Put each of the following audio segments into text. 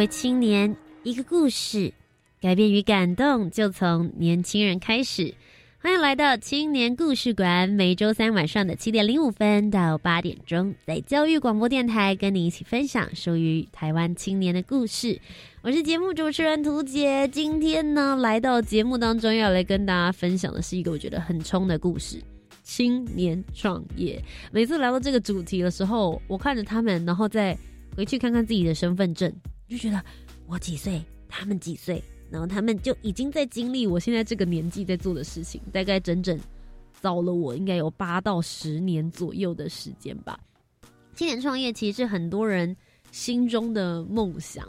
为青年一个故事，改变与感动就从年轻人开始。欢迎来到青年故事馆，每周三晚上的七点零五分到八点钟，在教育广播电台跟你一起分享属于台湾青年的故事。我是节目主持人涂杰，今天呢来到节目当中要来跟大家分享的是一个我觉得很冲的故事——青年创业。每次来到这个主题的时候，我看着他们，然后再回去看看自己的身份证。就觉得我几岁，他们几岁，然后他们就已经在经历我现在这个年纪在做的事情，大概整整早了我应该有八到十年左右的时间吧。青年创业其实是很多人心中的梦想，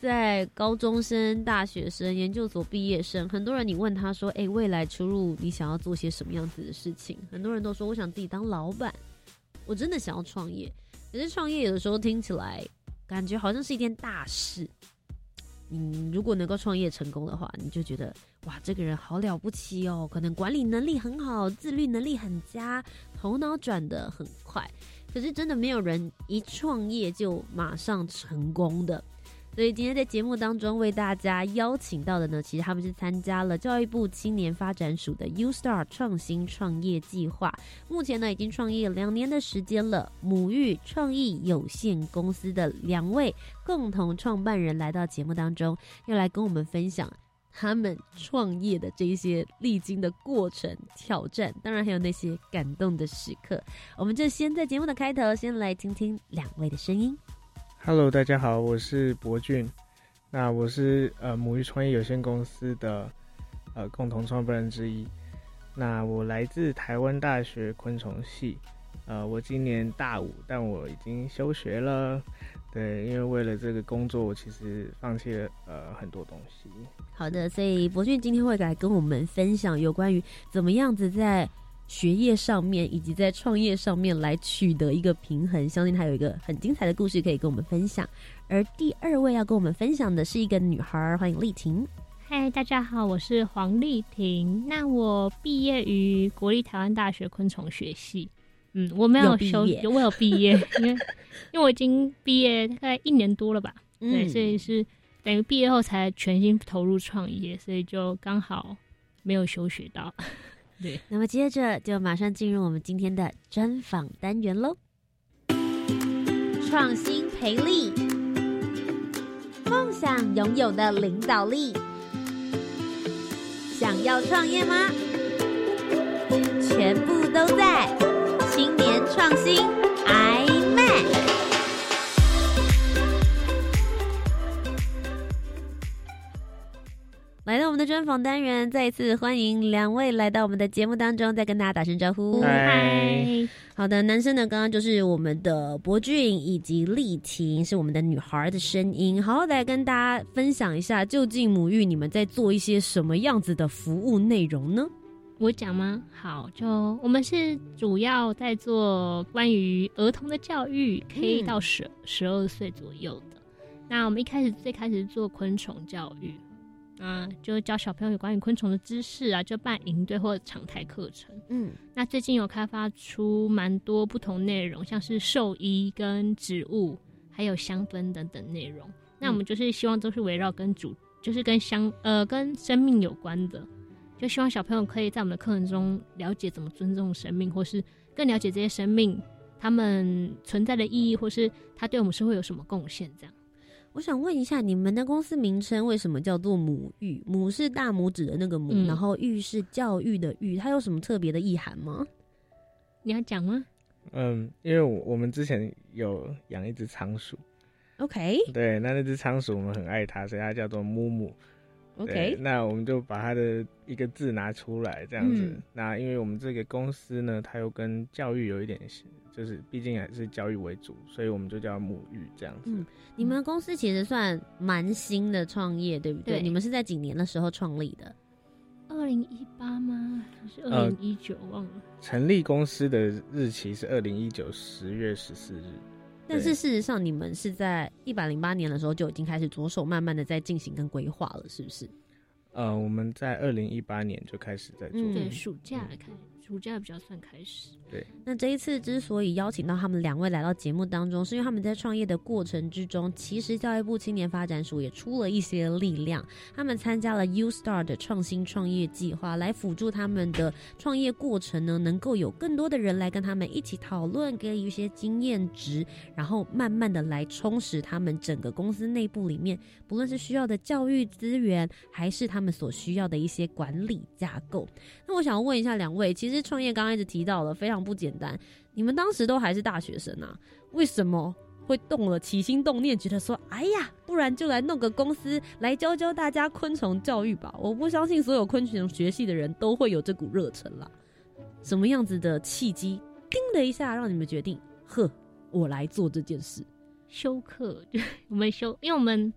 在高中生、大学生、研究所毕业生，很多人你问他说：“哎，未来出入你想要做些什么样子的事情？”很多人都说：“我想自己当老板。”我真的想要创业，可是创业有的时候听起来。感觉好像是一件大事。嗯如果能够创业成功的话，你就觉得哇，这个人好了不起哦，可能管理能力很好，自律能力很佳，头脑转的很快。可是真的没有人一创业就马上成功的。所以今天在节目当中为大家邀请到的呢，其实他们是参加了教育部青年发展署的 U Star 创新创业计划，目前呢已经创业两年的时间了。母育创意有限公司的两位共同创办人来到节目当中，要来跟我们分享他们创业的这一些历经的过程、挑战，当然还有那些感动的时刻。我们就先在节目的开头，先来听听两位的声音。Hello，大家好，我是博俊。那我是呃母育创业有限公司的呃共同创办人之一。那我来自台湾大学昆虫系，呃，我今年大五，但我已经休学了。对，因为为了这个工作，我其实放弃了呃很多东西。好的，所以博俊今天会来跟我们分享有关于怎么样子在。学业上面以及在创业上面来取得一个平衡，相信他有一个很精彩的故事可以跟我们分享。而第二位要跟我们分享的是一个女孩，欢迎丽婷。嗨，大家好，我是黄丽婷。那我毕业于国立台湾大学昆虫学系。嗯，我没有修，我有毕业，因为因为我已经毕业大概一年多了吧。对，所以是等于毕业后才全心投入创业，所以就刚好没有休学到。那么接着就马上进入我们今天的专访单元喽。创新培力，梦想拥有的领导力，想要创业吗？全部都在青年创新的专访单元，再一次欢迎两位来到我们的节目当中，再跟大家打声招呼。嗨，好的，男生呢，刚刚就是我们的博俊以及丽婷，是我们的女孩的声音。好好来跟大家分享一下，究竟母育你们在做一些什么样子的服务内容呢？我讲吗？好，就我们是主要在做关于儿童的教育，K 到十十二岁左右的。那我们一开始最开始做昆虫教育。嗯，就教小朋友有关于昆虫的知识啊，就办营队或常态课程。嗯，那最近有开发出蛮多不同内容，像是兽医跟植物，还有香氛等等内容。那我们就是希望都是围绕跟主，就是跟香呃跟生命有关的，就希望小朋友可以在我们的课程中了解怎么尊重生命，或是更了解这些生命他们存在的意义，或是他对我们社会有什么贡献这样。我想问一下，你们的公司名称为什么叫做母育？母是大拇指的那个母，然后育是教育的育，它有什么特别的意涵吗？你要讲吗？嗯，因为我们之前有养一只仓鼠。OK。对，那那只仓鼠我们很爱它，所以它叫做木木。对 OK，那我们就把他的一个字拿出来，这样子。嗯那因为我们这个公司呢，它又跟教育有一点，就是毕竟还是教育为主，所以我们就叫母育这样子。嗯你们公司其实算蛮新的创业，对不对？对你们是在几年的时候创立的？二零一八吗？还是呃二零一九？忘了。成立公司的日期是二零一九十月十四日。但是事实上，你们是在一百零八年的时候就已经开始着手慢慢的在进行跟规划了，是不是？呃，我们在二零一八年就开始在做。嗯对，暑假开，暑假比较算开始。对那这一次之所以邀请到他们两位来到节目当中，是因为他们在创业的过程之中，其实教育部青年发展署也出了一些力量，他们参加了 U Star 的创新创业计划，来辅助他们的创业过程呢，能够有更多的人来跟他们一起讨论，给予一些经验值，然后慢慢的来充实他们整个公司内部里面，不论是需要的教育资源，还是他们所需要的一些管理架构。那我想要问一下两位，其实创业刚刚一直提到了非常不简单，你们当时都还是大学生啊，为什么会动了起心动念，觉得说，哎呀，不然就来弄个公司来教教大家昆虫教育吧？我不相信所有昆虫学系的人都会有这股热忱啦。什么样子的契机，叮的一下让你们决定，呵，我来做这件事？休课，我们休，因为我们，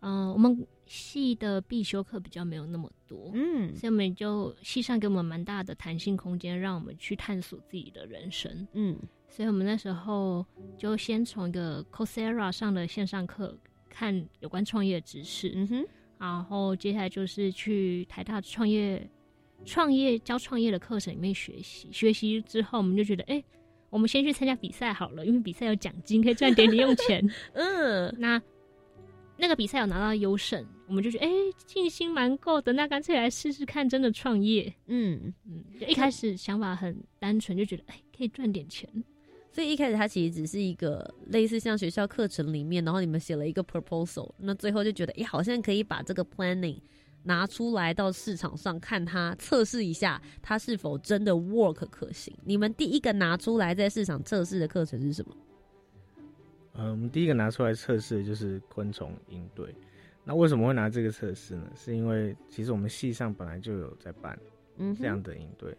呃，我们系的必修课比较没有那么多，嗯所以我们就系上给我们蛮大的弹性空间，让我们去探索自己的人生。嗯所以我们那时候就先从一个 Coursera 上的线上课看有关创业知识，嗯哼，然后接下来就是去台大创业创业教创业的课程里面学习。学习之后，我们就觉得，哎、我们先去参加比赛好了，因为比赛有奖金，可以赚点零用钱。嗯那那个比赛有拿到优胜，我们就觉得，哎、信心蛮够的，那干脆来试试看，真的创业。嗯，嗯，就一开始想法很单纯，就觉得，哎、可以赚点钱。所以一开始它其实只是一个类似像学校课程里面，然后你们写了一个 proposal，那最后就觉得，哎，好像可以把这个 planning 拿出来到市场上看它，测试一下它是否真的 work 可行。你们第一个拿出来在市场测试的课程是什么？呃，我们第一个拿出来测试的就是昆虫应对。那为什么会拿这个测试呢？是因为其实我们系上本来就有在办嗯，这样的应对。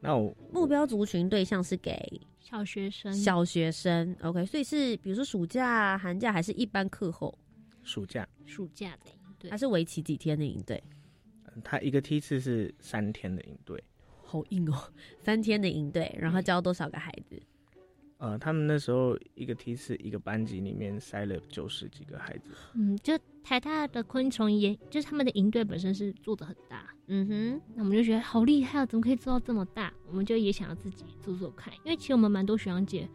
那我目标族群对象是给小学生，小学生，OK，所以是比如说暑假、寒假还是一般课后，暑假，暑假的应对它，是为期几天的营队？呃它一个梯次是三天的应对。好硬哦，三天的应对，然后教多少个孩子？呃，他们那时候一个梯次一个班级里面塞了九十几个孩子。嗯，就台大的昆虫研，就是他们的营队本身是做的很大，嗯哼，那我们就觉得好厉害啊，怎么可以做到这么大？我们就也想要自己做做看，因为其实我们蛮多学长姐，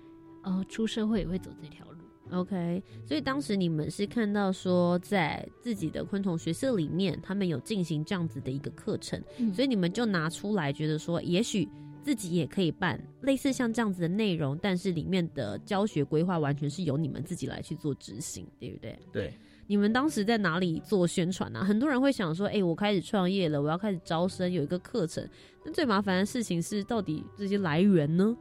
呃，出社会也会走这条路。OK，所以当时你们是看到说，在自己的昆虫学社里面，他们有进行这样子的一个课程，嗯所以你们就拿出来，觉得说，也许自己也可以办类似像这样子的内容，但是里面的教学规划完全是由你们自己来去做执行，对不对？对，你们当时在哪里做宣传啊？很多人会想说，哎、我开始创业了，我要开始招生，有一个课程。那最麻烦的事情是，到底这些来源呢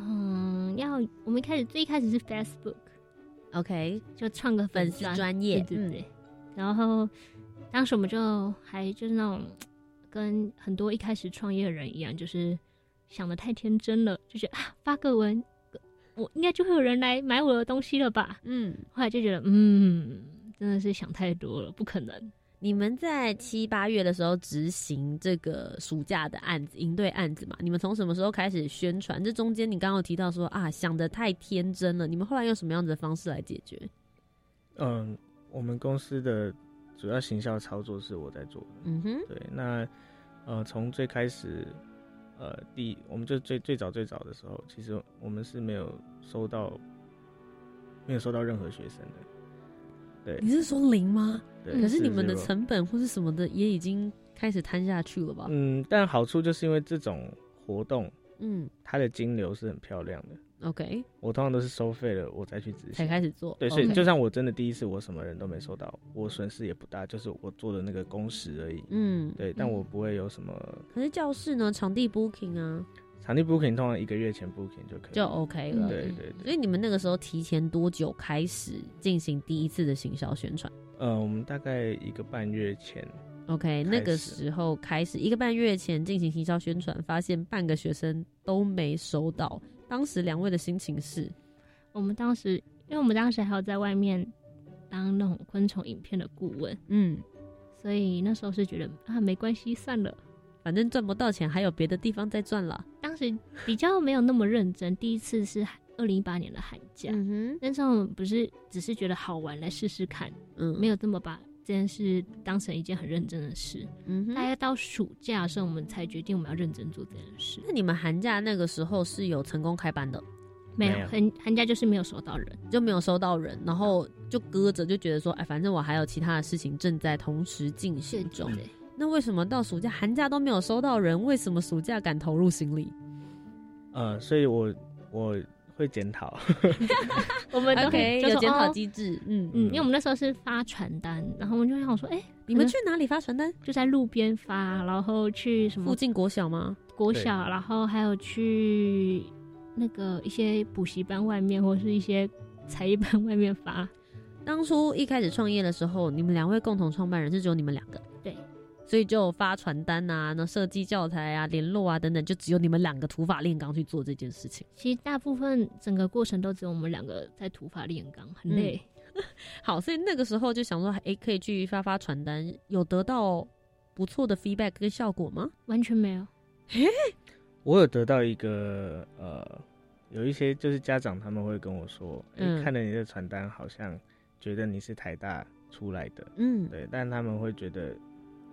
嗯，要我们一开始最一开始是 Facebook，？OK，就创个粉丝专专业，嗯对对对。然后当时我们就还就是那种跟很多一开始创业的人一样，就是想的太天真了，就觉得啊发个文，我应该就会有人来买我的东西了吧。嗯，后来就觉得，嗯，真的是想太多了，不可能。你们在七八月的时候执行这个暑假的案子、应对案子嘛？你们从什么时候开始宣传？这中间你刚刚有提到说啊，想的太天真了。你们后来用什么样子的方式来解决？嗯，我们公司的主要行销操作是我在做的。嗯哼，对，那呃，从最开始，呃，第我们就最最早最早的时候，其实我们是没有收到，没有收到任何学生的。对你是说零吗？对，可是你们的成本或是什么的也已经开始摊下去了吧？嗯，但好处就是因为这种活动，嗯它的金流是很漂亮的。，OK，我通常都是收费了我再去执行才。开始做。对，所以就算我真的第一次我什么人都没收到，我损失也不大，就是我做的那个工时而已。嗯，对，但我不会有什么可是教室呢，场地 booking 啊，场地 booking，通常一个月前 booking 就可以。就 OK 了。对对对。所以你们那个时候提前多久开始进行第一次的行销宣传？呃，我们大概一个半月前，OK，那个时候开始一个半月前进行行销宣传，发现半个学生都没收到。当时两位的心情是，我们当时，因为我们当时还有在外面当那种昆虫影片的顾问，嗯，所以那时候是觉得啊，没关系，算了。反正赚不到钱，还有别的地方在赚了。当时比较没有那么认真，第一次是二零一八年的寒假，嗯哼，那时候我们不是只是觉得好玩来试试看，嗯，没有这么把这件事当成一件很认真的事。嗯。大概到暑假的时候，我们才决定我们要认真做这件事。那你们寒假那个时候是有成功开班的，没有寒寒假就是没有收到人，就没有收到人，然后就搁着，就觉得说，哎，反正我还有其他的事情正在同时进行中。对那为什么到暑假、寒假都没有收到人？为什么暑假敢投入行李呃，所以我我会检讨，我们都可以有检讨哦机制。嗯嗯，因为我们那时候是发传单，然后我们就想说，哎、你们去哪里发传单？就在路边发，然后去什么附近国小吗？国小，然后还有去那个一些补习班外面，或是一些才艺班外面发。当初一开始创业的时候，你们两位共同创办人是只有你们两个，对，所以就发传单啊、那设计教材啊、联络啊等等，就只有你们两个土法炼钢去做这件事情。其实大部分整个过程都只有我们两个在土法炼钢，很累。好，所以那个时候就想说，哎、可以去发发传单，有得到不错的 feedback 跟效果吗？完全没有。我有得到一个呃，有一些就是家长他们会跟我说，哎、嗯看了你的传单，好像觉得你是台大出来的，嗯，对，但他们会觉得，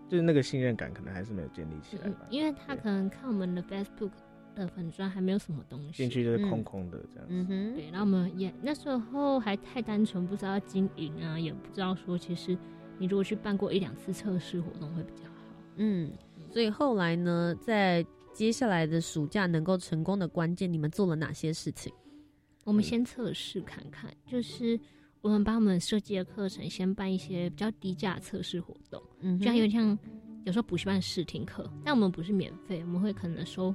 就是那个信任感可能还是没有建立起来嗯吧，，因为他可能看我们的 Facebook 的粉砖还没有什么东西进去就是空空的这样子。嗯哼，对，然后我们也那时候还太单纯，不知道经营啊，也不知道说其实你如果去办过一两次测试活动会比较好。嗯，所以后来呢，在接下来的暑假能够成功的关键，你们做了哪些事情？我们先测试看看，就是我们把我们设计的课程先办一些比较低价测试活动，嗯就像有点像有时候补习班试听课，但我们不是免费，我们会可能收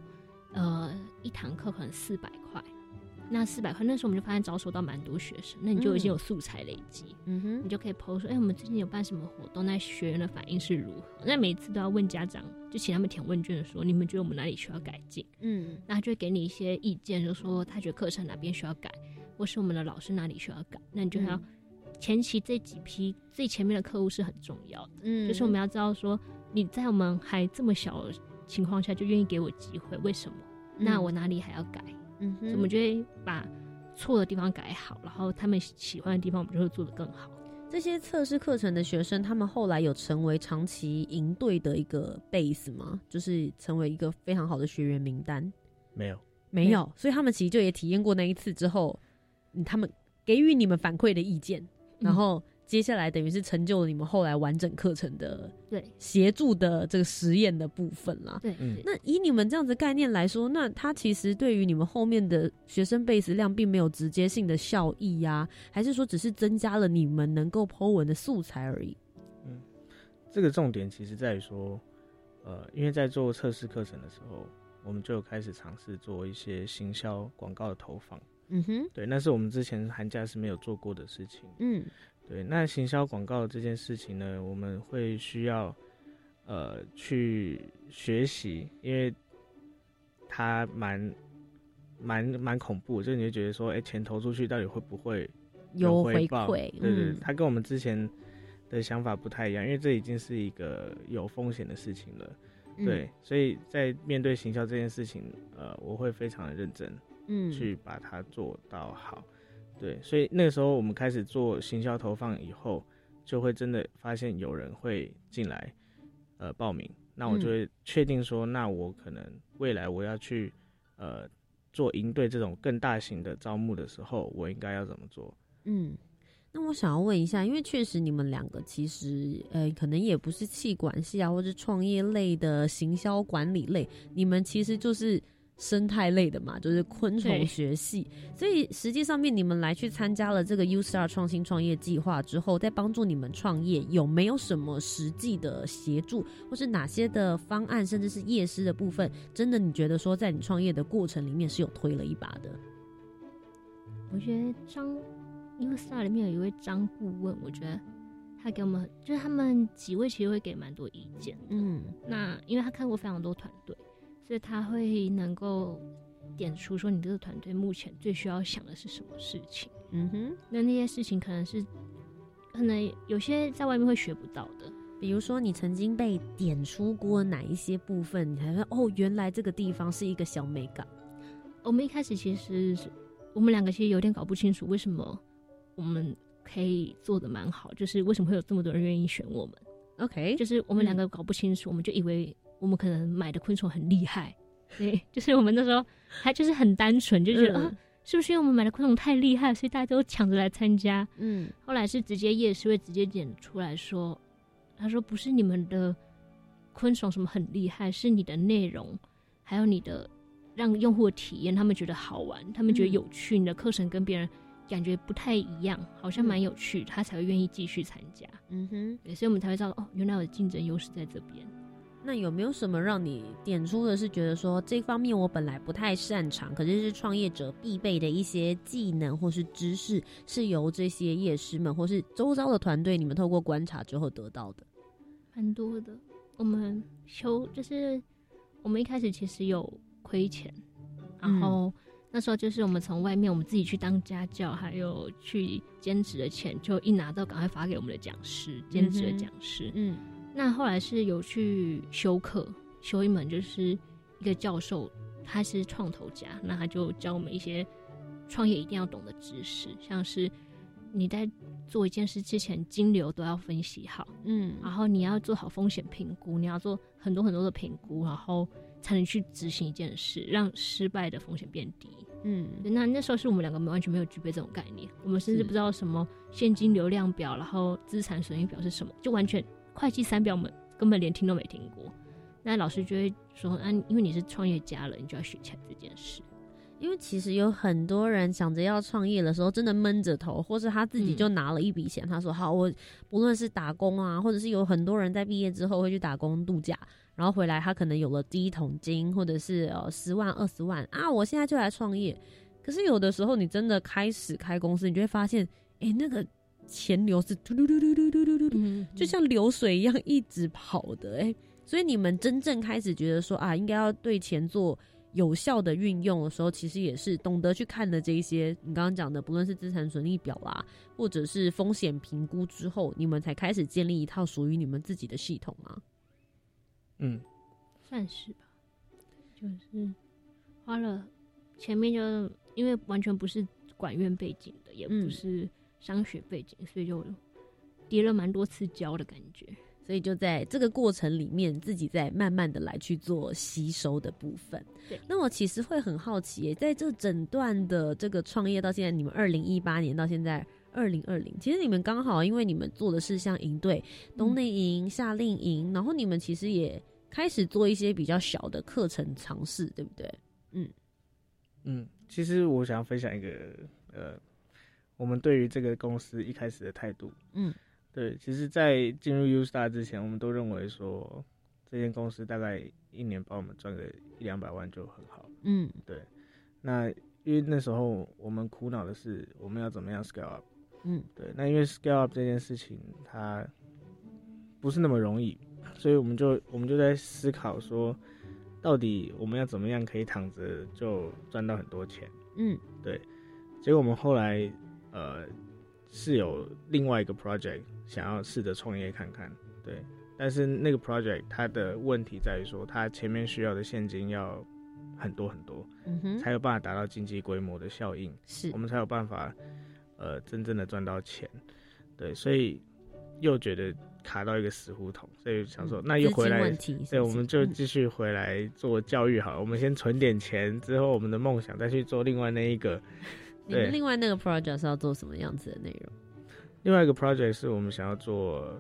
呃一堂课可能四百块。那四百块，那时候我们就发现招收到蛮多学生，那你就已经有素材累积，嗯哼你，就可以 PO 说，哎、我们最近有办什么活动，那学员的反应是如何？那每次都要问家长，就请他们填问卷的时候，你们觉得我们哪里需要改进？嗯那他就会给你一些意见，就说他觉得课程哪边需要改，或是我们的老师哪里需要改。那你就要、嗯前期这几批最前面的客户是很重要的，嗯就是我们要知道说你在我们还这么小的情况下就愿意给我机会，为什么？那我哪里还要改？嗯所以我们就会把错的地方改好，然后他们喜欢的地方我们就会做得更好。这些测试课程的学生，他们后来有成为长期营队的一个 base 吗？就是成为一个非常好的学员名单？没有，没有，所以他们其实就也体验过那一次之后，嗯他们给予你们反馈的意见，然后接下来等于是成就了你们后来完整课程的对协助的这个实验的部分啦。对，嗯那以你们这样子概念来说，那它其实对于你们后面的学生 base 量并没有直接性的效益呀、还是说只是增加了你们能够 Po 文的素材而已？嗯这个重点其实在于说，呃，因为在做测试课程的时候，我们就开始尝试做一些行销广告的投放。嗯哼，对，那是我们之前寒假是没有做过的事情。嗯对，那行销广告这件事情呢，我们会需要呃去学习，因为它蛮蛮蛮恐怖，就你会觉得说，哎、钱投出去到底会不会有回回报？馈，对对，嗯它跟我们之前的想法不太一样，因为这已经是一个有风险的事情了。嗯对，所以在面对行销这件事情，呃，我会非常的认真嗯去把它做到好。对，所以那个时候我们开始做行销投放以后，就会真的发现有人会进来，呃，报名。那我就会确定说，那我可能未来我要去，呃，做应对这种更大型的招募的时候，我应该要怎么做？嗯，那我想要问一下，因为确实你们两个其实呃，可能也不是气管系啊，或者创业类的行销管理类，你们其实就是生态类的嘛，就是昆虫学系。所以实际上面你们来去参加了这个 U Star 创新创业计划之后，在帮助你们创业，有没有什么实际的协助，或是哪些的方案，甚至是夜师的部分，真的你觉得说在你创业的过程里面是有推了一把的？我觉得张 U Star 里面有一位张顾问，我觉得他给我们就是他们几位其实会给蛮多意见，嗯那因为他看过非常多团队，所以他会能够点出说你这个团队目前最需要想的是什么事情。嗯哼，那那些事情可能是可能有些在外面会学不到的。比如说你曾经被点出过哪一些部分，你才说哦，原来这个地方是一个小美感。我们一开始其实我们两个其实有点搞不清楚为什么我们可以做的蛮好，就是为什么会有这么多人愿意选我们。OK，就是我们两个搞不清楚，我们就以为我们可能买的昆虫很厉害，对，就是我们那时候还就是很单纯，就觉得、嗯啊，是不是因为我们买的昆虫太厉害，所以大家都抢着来参加？嗯后来是直接夜市会直接点出来说，他说不是你们的昆虫什么很厉害，是你的内容，还有你的让用户体验，他们觉得好玩，他们觉得嗯有趣，你的课程跟别人感觉不太一样，好像蛮有趣，他才会愿意继续参加。嗯哼，对，所以我们才会知道哦，原来我的竞争优势在这边。那有没有什么让你点出的是觉得说这方面我本来不太擅长，可是是创业者必备的一些技能或是知识，是由这些业师们或是周遭的团队你们透过观察之后得到的？蛮多的。我们修就是我们一开始其实有亏钱，然后那时候就是我们从外面我们自己去当家教，还有去兼职的钱，就一拿到赶快发给我们的讲师，兼职的讲师。嗯那后来是有去修课，修一门就是一个教授，他是创投家，那他就教我们一些创业一定要懂的知识，像是你在做一件事之前，金流都要分析好，嗯然后你要做好风险评估，你要做很多很多的评估，然后才能去执行一件事，让失败的风险变低。嗯那那时候是我们两个完全没有具备这种概念，我们甚至不知道什么现金流量表，然后资产损益表是什么，就完全会计三表我们根本连听都没听过。那老师就会说，啊，因为你是创业家了，你就要学起来这件事。因为其实有很多人想着要创业的时候，真的闷着头，或是他自己就拿了一笔钱，他说好，我不论是打工啊，或者是有很多人在毕业之后会去打工度假，然后回来他可能有了第一桶金，或者是呃十万二十万啊，我现在就来创业。可是有的时候你真的开始开公司，你就会发现，哎、那个钱流是嘟嘟嘟嘟嘟嘟嘟嘟就像流水一样一直跑的哎、所以你们真正开始觉得说啊，应该要对钱做有效的运用的时候，其实也是懂得去看的这一些你刚刚讲的，不论是资产损益表啦，或者是风险评估之后，你们才开始建立一套属于你们自己的系统吗？嗯，算是吧，就是花了前面就因为完全不是管院背景的，也嗯。不是商学背景，所以就跌了蛮多次跤的感觉。所以就在这个过程里面，自己在慢慢的来去做吸收的部分。对那我其实会很好奇耶，在这整段的这个创业到现在，你们二零一八年到现在二零二零，其实你们刚好因为你们做的是像营队、冬令营、夏令营，然后你们其实也开始做一些比较小的课程尝试，对不对？嗯，其实我想要分享一个呃，我们对于这个公司一开始的态度。嗯，对，其实，在进入 U Star 之前，我们都认为说，这间公司大概一年帮我们赚个一两百万就很好。嗯对那因为那时候我们苦恼的是，我们要怎么样 scale up。嗯对，那因为 scale up 这件事情，它不是那么容易，所以我们就我们就在思考说，到底我们要怎么样可以躺着就赚到很多钱。嗯对结果我们后来呃是有另外一个 project 想要试着创业看看，对，但是那个 project 它的问题在于说，它前面需要的现金要很多很多，嗯哼，才有办法达到经济规模的效应，是我们才有办法呃真正的赚到钱，对，所以又觉得卡到一个死胡同，所以想说、那又回来是是，对，我们就嗯继续回来做教育好了。我们先存点钱，之后我们的梦想再去做另外那一个。你们另外那个 project 是要做什么样子的内容？另外一个 project 是我们想要做，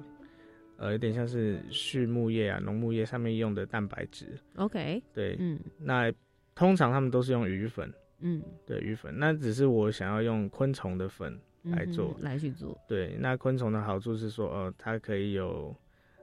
呃，有点像是畜牧业啊、农牧业上面用的蛋白质。OK，对，嗯那通常他们都是用鱼粉，嗯，对，鱼粉。那只是我想要用昆虫的粉。来做来去做，对，那昆虫的好处是说，呃，它可以有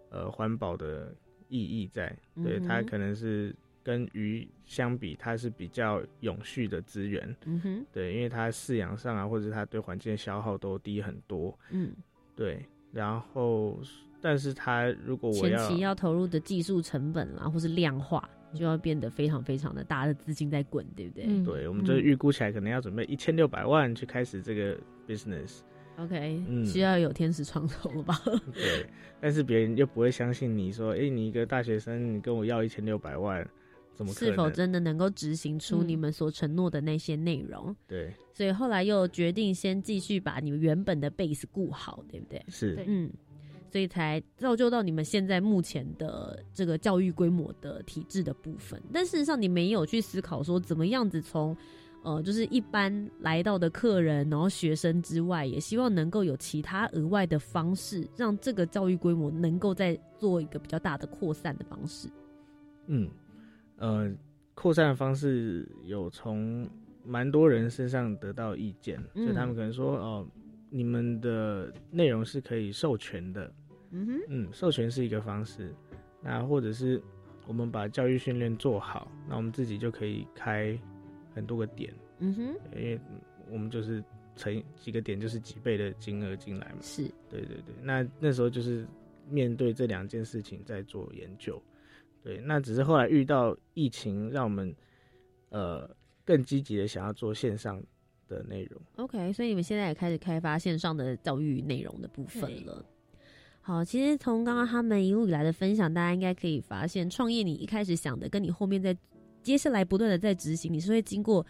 呃环保的意义在。对，它可能是跟鱼相比，它是比较永续的资源。嗯哼，对，因为它饲养上啊，或者它对环境的消耗都低很多。嗯对，然后，但是它如果我前期要投入的技术成本啊，或是量化，就要变得非常非常的大的资金在滚，对不对？嗯对，我们就预估起来可能要准备一千六百万去开始这个 business。OK，嗯需要有天使创投了吧？对，但是别人又不会相信你说，哎、你一个大学生，你跟我要一千六百万？是否真的能够执行出嗯你们所承诺的那些内容？对，所以后来又决定先继续把你们原本的 base 顾好，对不对？是嗯，所以才造就到你们现在目前的这个教育规模的体制的部分。但事实上，你没有去思考说怎么样子从呃，就是一般来到的客人，然后学生之外，也希望能够有其他额外的方式，让这个教育规模能够再做一个比较大的扩散的方式。嗯，呃，扩散的方式有从蛮多人身上得到意见，嗯。就他们可能说，哦、你们的内容是可以授权的，嗯哼，嗯，授权是一个方式，那或者是我们把教育训练做好，那我们自己就可以开很多个点，嗯哼，因为我们就是乘几个点就是几倍的金额进来嘛。是，对对对，那那时候就是面对这两件事情在做研究。对，那只是后来遇到疫情，让我们呃更积极的想要做线上的内容。OK，所以你们现在也开始开发线上的教育内容的部分了。好，其实从刚刚他们一路以来的分享，大家应该可以发现，创业你一开始想的，跟你后面在接下来不断的在执行，你是会经过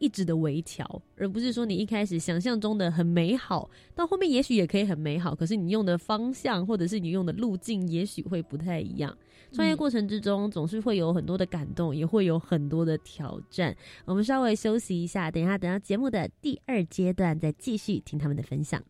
一直的微调，而不是说你一开始想象中的很美好，到后面也许也可以很美好，可是你用的方向或者是你用的路径，也许会不太一样。创业过程之中，总是会有很多的感动，也会有很多的挑战。我们稍微休息一下，等一下等到节目的第二阶段再继续听他们的分享。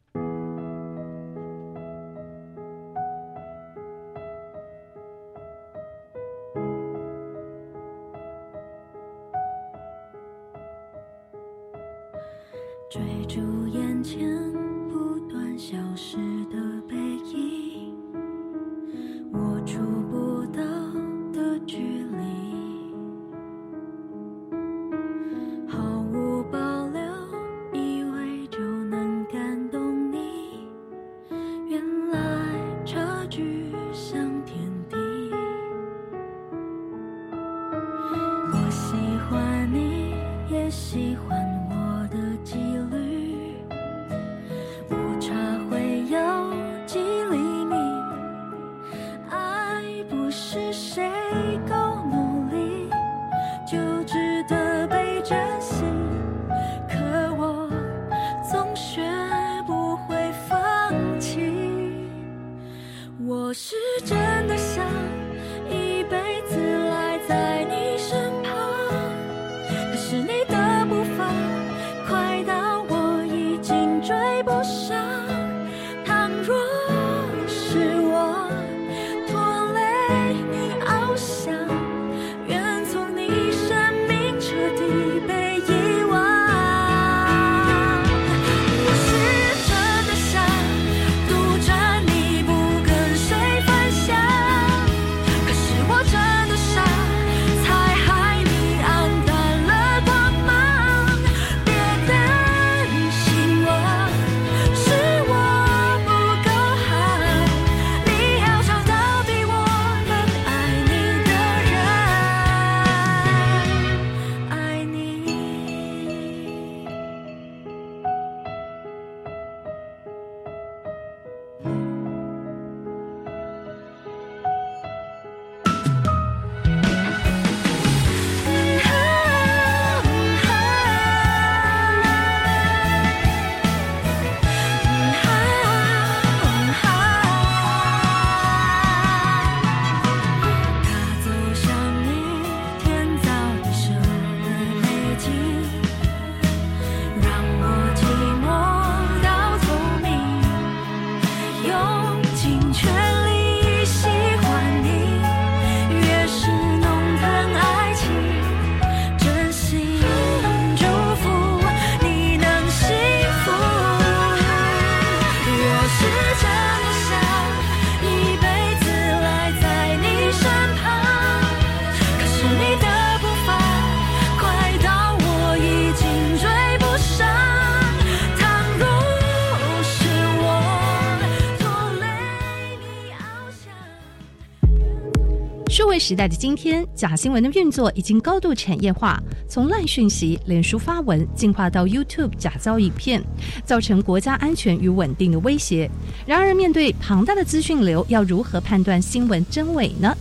时代的今天，假新闻的运作已经高度产业化，从烂讯息、脸书发文，进化到 YouTube 假造影片，造成国家安全与稳定的威胁。然而，面对庞大的资讯流，要如何判断新闻真伪呢？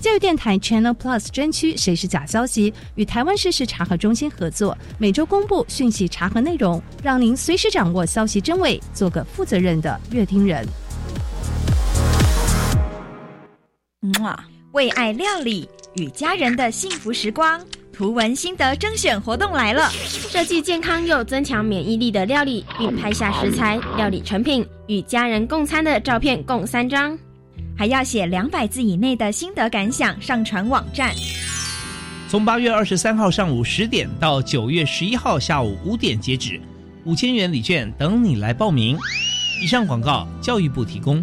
教育电台 Channel Plus 专区“谁是假消息”与台湾事实查核中心合作，每周公布讯息查核内容，让您随时掌握消息真伪，做个负责任的乐听人。为爱料理与家人的幸福时光，图文心得征选活动来了！设计健康又增强免疫力的料理，并拍下食材、料理成品与家人共餐的照片，共三张。还要写两百字以内的心得感想上传网站。从八月二十三号上午十点到九月十一号下午五点截止，五千元礼券等你来报名。以上广告，教育部提供。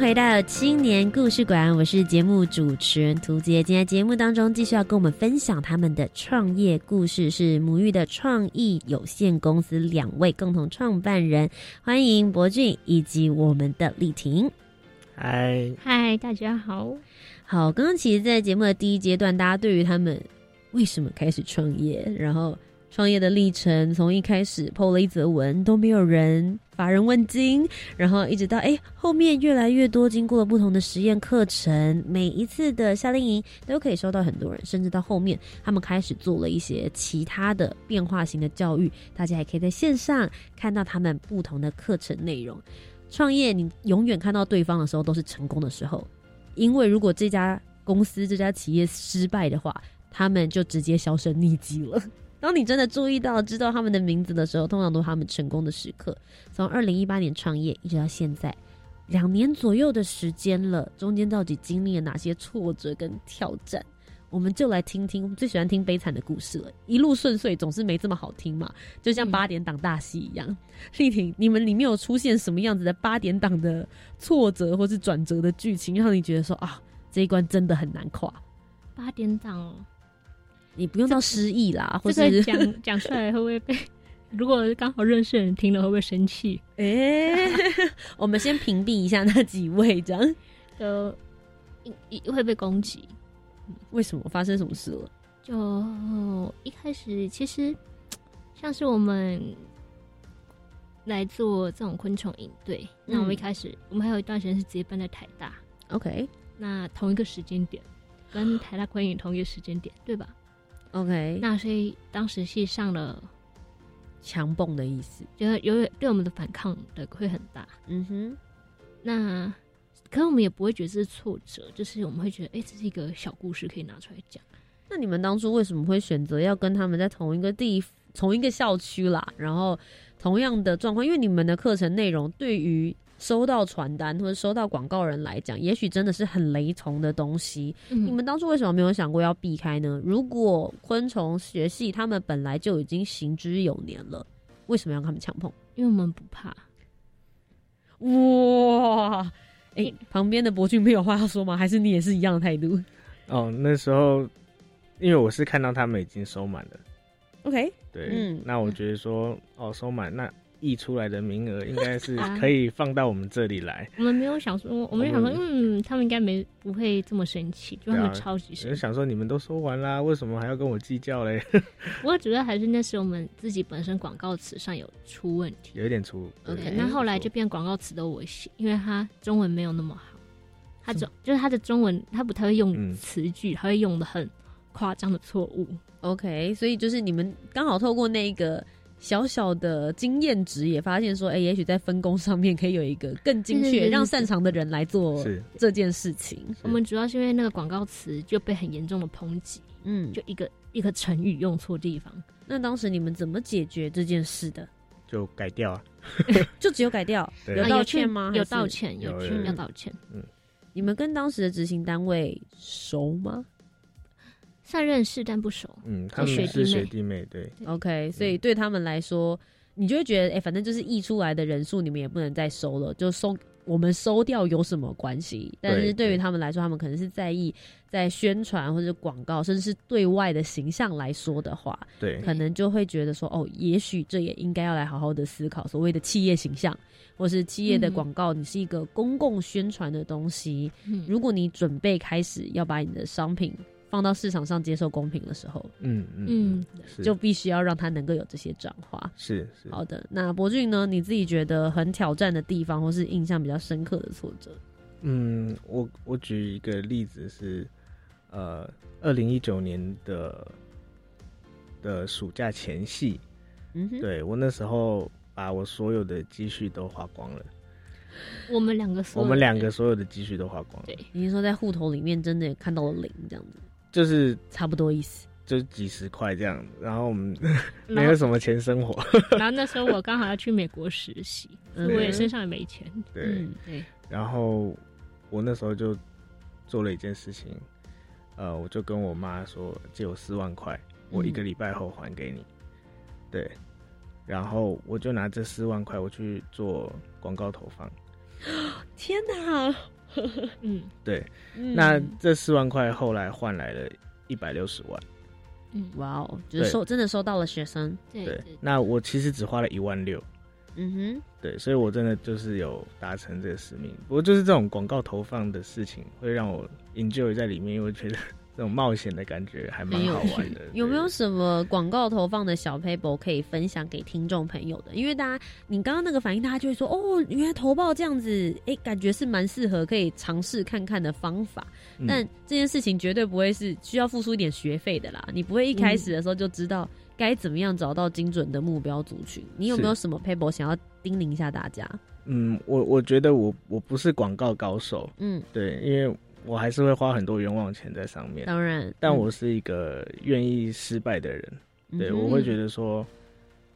回到青年故事馆，我是节目主持人涂杰。今天节目当中继续要跟我们分享他们的创业故事，是母育的创意有限公司两位共同创办人，欢迎博俊以及我们的丽婷。嗨嗨，大家好。好，刚刚其实，在节目的第一阶段，大家对于他们为什么开始创业，然后。创业的历程，从一开始 PO 了一则文都没有人乏人问津，然后一直到哎后面越来越多，经过了不同的实验课程，每一次的夏令营都可以收到很多人，甚至到后面他们开始做了一些其他的变化型的教育，大家也可以在线上看到他们不同的课程内容。创业你永远看到对方的时候都是成功的时候，因为如果这家公司这家企业失败的话，他们就直接销声匿迹了。当你真的注意到、知道他们的名字的时候，通常都是他们成功的时刻。从二零一八年创业一直到现在，两年左右的时间了，中间到底经历了哪些挫折跟挑战？我们就来听听。我们最喜欢听悲惨的故事了，一路顺遂总是没这么好听嘛，就像八点档大戏一样。丽婷，你们里面有出现什么样子的八点档的挫折或是转折的剧情，让你觉得说啊，这一关真的很难跨？八点档。你不用到失忆啦，或者讲讲出来会不会被？如果刚好认识的人听了会不会生气？哎，我们先屏蔽一下那几位，这样就一会被攻击。为什么发生什么事了？就一开始其实像是我们来做这种昆虫营队，那我们一开始我们还有一段时间是直接搬在台大，OK，那同一个时间点跟台大昆影同一个时间点，对吧？OK，那所以当时是上了强蹦的意思，觉得有对我们的反抗的会很大。嗯哼，那可能我们也不会觉得是挫折，就是我们会觉得，哎，这是一个小故事可以拿出来讲。那你们当初为什么会选择要跟他们在同一个地、同一个校区啦？然后同样的状况，因为你们的课程内容对于。收到传单或者收到广告人来讲，也许真的是很雷同的东西。你们当初为什么没有想过要避开呢？如果昆虫学系他们本来就已经行之有年了，为什么要他们强碰？因为我们不怕。哇！哎，旁边的博君没有话要说吗？还是你也是一样的态度？哦，那时候因为我是看到他们已经收满了。OK，对，嗯，那我觉得说，哦，收满那。溢出来的名额，应该是可以放到我们这里来。我们没有想说，我们想说，嗯，他们应该没不会这么生气，就他们超级生气。想说你们都说完啦，为什么还要跟我计较嘞？不过主要还是那时候我们自己本身广告词上有出问题，有一点出。OK，那后来就变广告词的我写，因为他中文没有那么好，他中就是他的中文他不太会用词句，他会用的很夸张的错误。OK，所以就是你们刚好透过那个。小小的经验值也发现说，哎，也许在分工上面可以有一个更精确，让擅长的人来做这件事情。我们主要是因为那个广告词就被很严重的抨击，嗯，就一个一个成语用错地方。那当时你们怎么解决这件事的？就改掉啊，就只有改掉，有道歉吗？有道歉，有去要道歉。嗯，你们跟当时的执行单位熟吗？算认识但不熟，嗯，他们是学弟妹，对，OK，所以对他们来说，你就会觉得，哎，反正就是溢出来的人数，你们也不能再收了，就收我们收掉有什么关系？但是对于他们来说，他们可能是在意在宣传或者广告，甚至是对外的形象来说的话，对，可能就会觉得说，哦，也许这也应该要来好好的思考所谓的企业形象，或是企业的广告，你是一个公共宣传的东西，嗯。如果你准备开始要把你的商品。放到市场上接受公平的时候，嗯嗯，就必须要让它能够有这些转化。是是好的。那博俊呢？你自己觉得很挑战的地方，或是印象比较深刻的挫折？嗯，我我举一个例子是，呃，二零一九年的的暑假前夕，嗯哼，对我那时候把我所有的积蓄都花光了。我们两个，我们两个所有的积蓄都花光了。对，你是说在户头里面真的也看到了零这样子？就是差不多意思，就是几十块这样，然后我们 没有什么钱生活。然后那时候我刚好要去美国实习，我也身上也没钱。对对。然后我那时候就做了一件事情，呃，我就跟我妈说借我四万块，我一个礼拜后还给你。对。然后我就拿这四万块，我去做广告投放。天哪！嗯，对，那这四万块后来换来了一百六十万。嗯，哇哦，就是收真的收到了学生。对，那我其实只花了一万六。嗯哼，对，所以我真的就是有达成这个使命。不过就是这种广告投放的事情，会让我 enjoy 在里面，因为觉得。这种冒险的感觉还蛮好玩的。有没有什么广告投放的小 paper 可以分享给听众朋友的？因为大家，你刚刚那个反应，大家就会说：“哦，原来投报这样子，哎，感觉是蛮适合可以尝试看看的方法。”但这件事情绝对不会是需要付出一点学费的啦。你不会一开始的时候就知道该怎么样找到精准的目标族群。你有没有什么 paper 想要叮咛一下大家？嗯，我我觉得我我不是广告高手。嗯，对，因为。我还是会花很多冤枉钱在上面，当然，但我是一个愿意失败的人，对我会觉得说，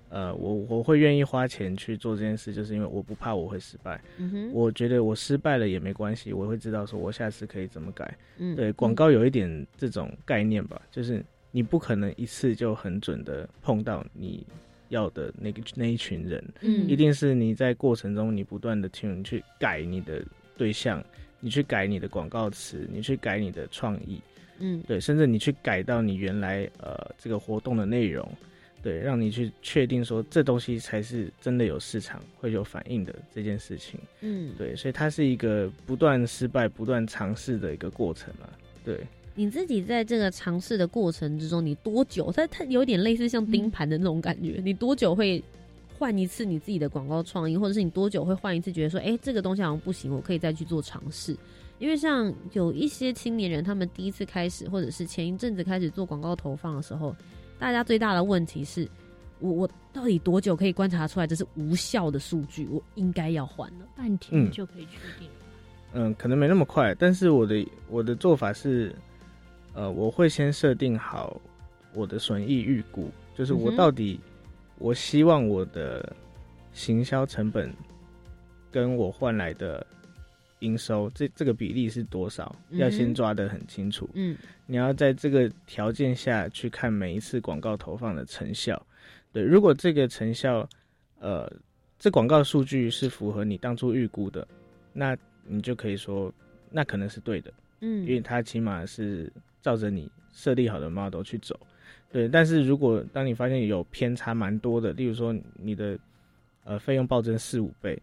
呃，我我会愿意花钱去做这件事，就是因为我不怕我会失败。嗯哼，我觉得我失败了也没关系，我会知道说我下次可以怎么改。嗯，对，广告有一点这种概念吧，就是你不可能一次就很准的碰到你要的那个那一群人，嗯，一定是你在过程中你不断的去去改你的对象。你去改你的广告词，你去改你的创意，嗯，对，甚至你去改到你原来呃这个活动的内容，对，让你去确定说这东西才是真的有市场会有反应的这件事情，嗯，对，所以它是一个不断失败、不断尝试的一个过程嘛，对。你自己在这个尝试的过程之中，你多久？它它有点类似像盯盘的那种感觉，你多久会？换一次你自己的广告创意，或者是你多久会换一次？觉得说，哎，这个东西好像不行，我可以再去做尝试。因为像有一些青年人，他们第一次开始，或者是前一阵子开始做广告投放的时候，大家最大的问题是，我我到底多久可以观察出来这是无效的数据？我应该要换了，半天就可以确定。嗯，可能没那么快，但是我的我的做法是，呃，我会先设定好我的损益预估，就是我到底。我希望我的行销成本跟我换来的营收，这这个比例是多少？要先抓得很清楚。嗯，你要在这个条件下去看每一次广告投放的成效。对，如果这个成效，呃，这广告数据是符合你当初预估的，那你就可以说，那可能是对的。嗯，因为它起码是照着你设立好的 model 去走。对，但是如果当你发现有偏差蛮多的，例如说你的呃费用暴增四五倍，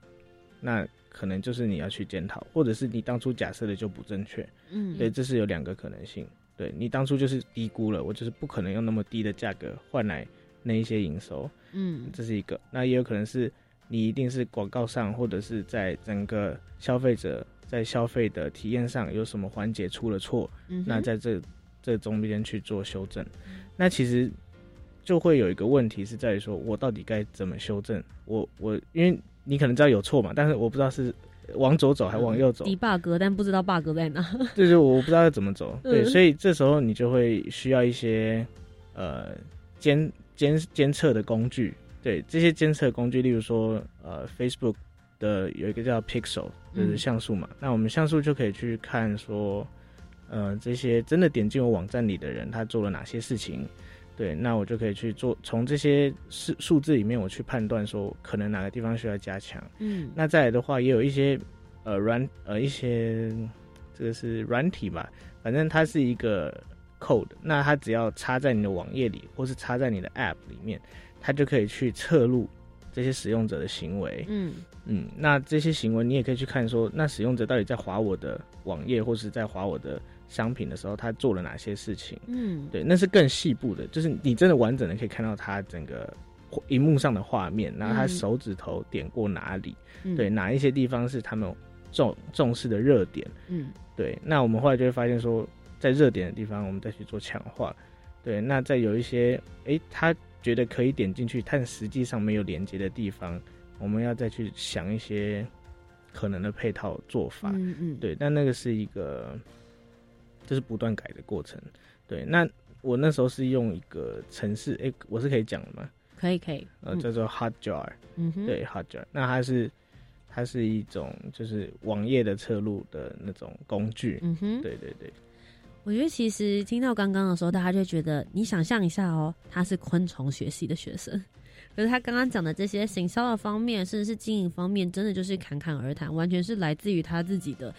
那可能就是你要去检讨，或者是你当初假设的就不正确。嗯，对，这是有两个可能性。对你当初就是低估了，我就是不可能用那么低的价格换来那一些营收。嗯，这是一个。那也有可能是你一定是广告上，或者是在整个消费者在消费的体验上有什么环节出了错，嗯那在这这中间去做修正。那其实就会有一个问题是在于说，我到底该怎么修正？我我因为你可能知道有错嘛，但是我不知道是往左走还往右走。debug，但不知道 bug 在哪。就是我不知道要怎么走，对，嗯所以这时候你就会需要一些呃监监监测的工具，对这些监测工具，例如说呃 Facebook 的有一个叫 Pixel，就是嗯像素嘛，那我们像素就可以去看说，呃这些真的点进我网站里的人他做了哪些事情，对，那我就可以去做从这些数数字里面我去判断说可能哪个地方需要加强，嗯。那再来的话，也有一些呃软呃一些这个是软体吧，反正它是一个 code，那它只要插在你的网页里，或是插在你的 app 里面，它就可以去测录这些使用者的行为。嗯。嗯，那这些行为你也可以去看说，那使用者到底在划我的网页，或是在划我的商品的时候，他做了哪些事情？嗯，对，那是更细部的，就是你真的完整的可以看到他整个荧幕上的画面，然后他嗯。手指头点过哪里，嗯。对，哪一些地方是他们重重视的热点，嗯。对，那我们后来就会发现说，在热点的地方，我们再去做强化，对，那在有一些诶，他觉得可以点进去，但实际上没有连接的地方，我们要再去想一些可能的配套做法，嗯嗯，对，但那个是一个，就是不断改的过程。对，那我那时候是用一个程式，哎、我是可以讲的吗？可以可以，呃，嗯叫做 Hotjar，、嗯哼，对，Hotjar。那它是它是一种就是网页的测录的那种工具。嗯哼，对对对，我觉得其实听到刚刚的时候，大家就觉得，你想象一下哦，他是昆虫学系的学生，可是他刚刚讲的这些行销的方面，甚至是经营方面，真的就是侃侃而谈，完全是来自于他自己的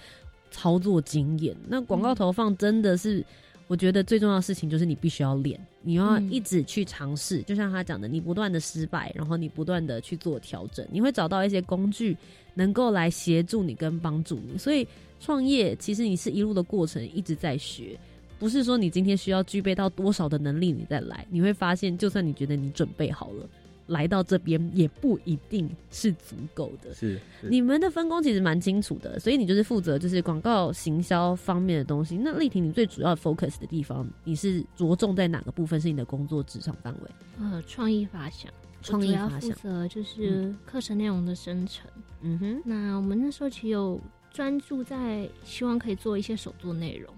操作经验。那广告投放真的是，我觉得最重要的事情就是你必须要练，你要嗯一直去尝试，就像他讲的，你不断的失败，然后你不断的去做调整，你会找到一些工具能够来协助你跟帮助你。所以创业其实你是一路的过程一直在学，不是说你今天需要具备到多少的能力你再来，你会发现，就算你觉得你准备好了。来到这边也不一定是足够的，是是你们的分工其实蛮清楚的，所以你就是负责就是广告行销方面的东西。那丽婷，你最主要 focus 的地方，你是着重在哪个部分是你的工作职场范围？呃，创意发想，创意发想负责就是课程内容的生成。嗯哼，那我们那时候其实有专注在希望可以做一些手作内容，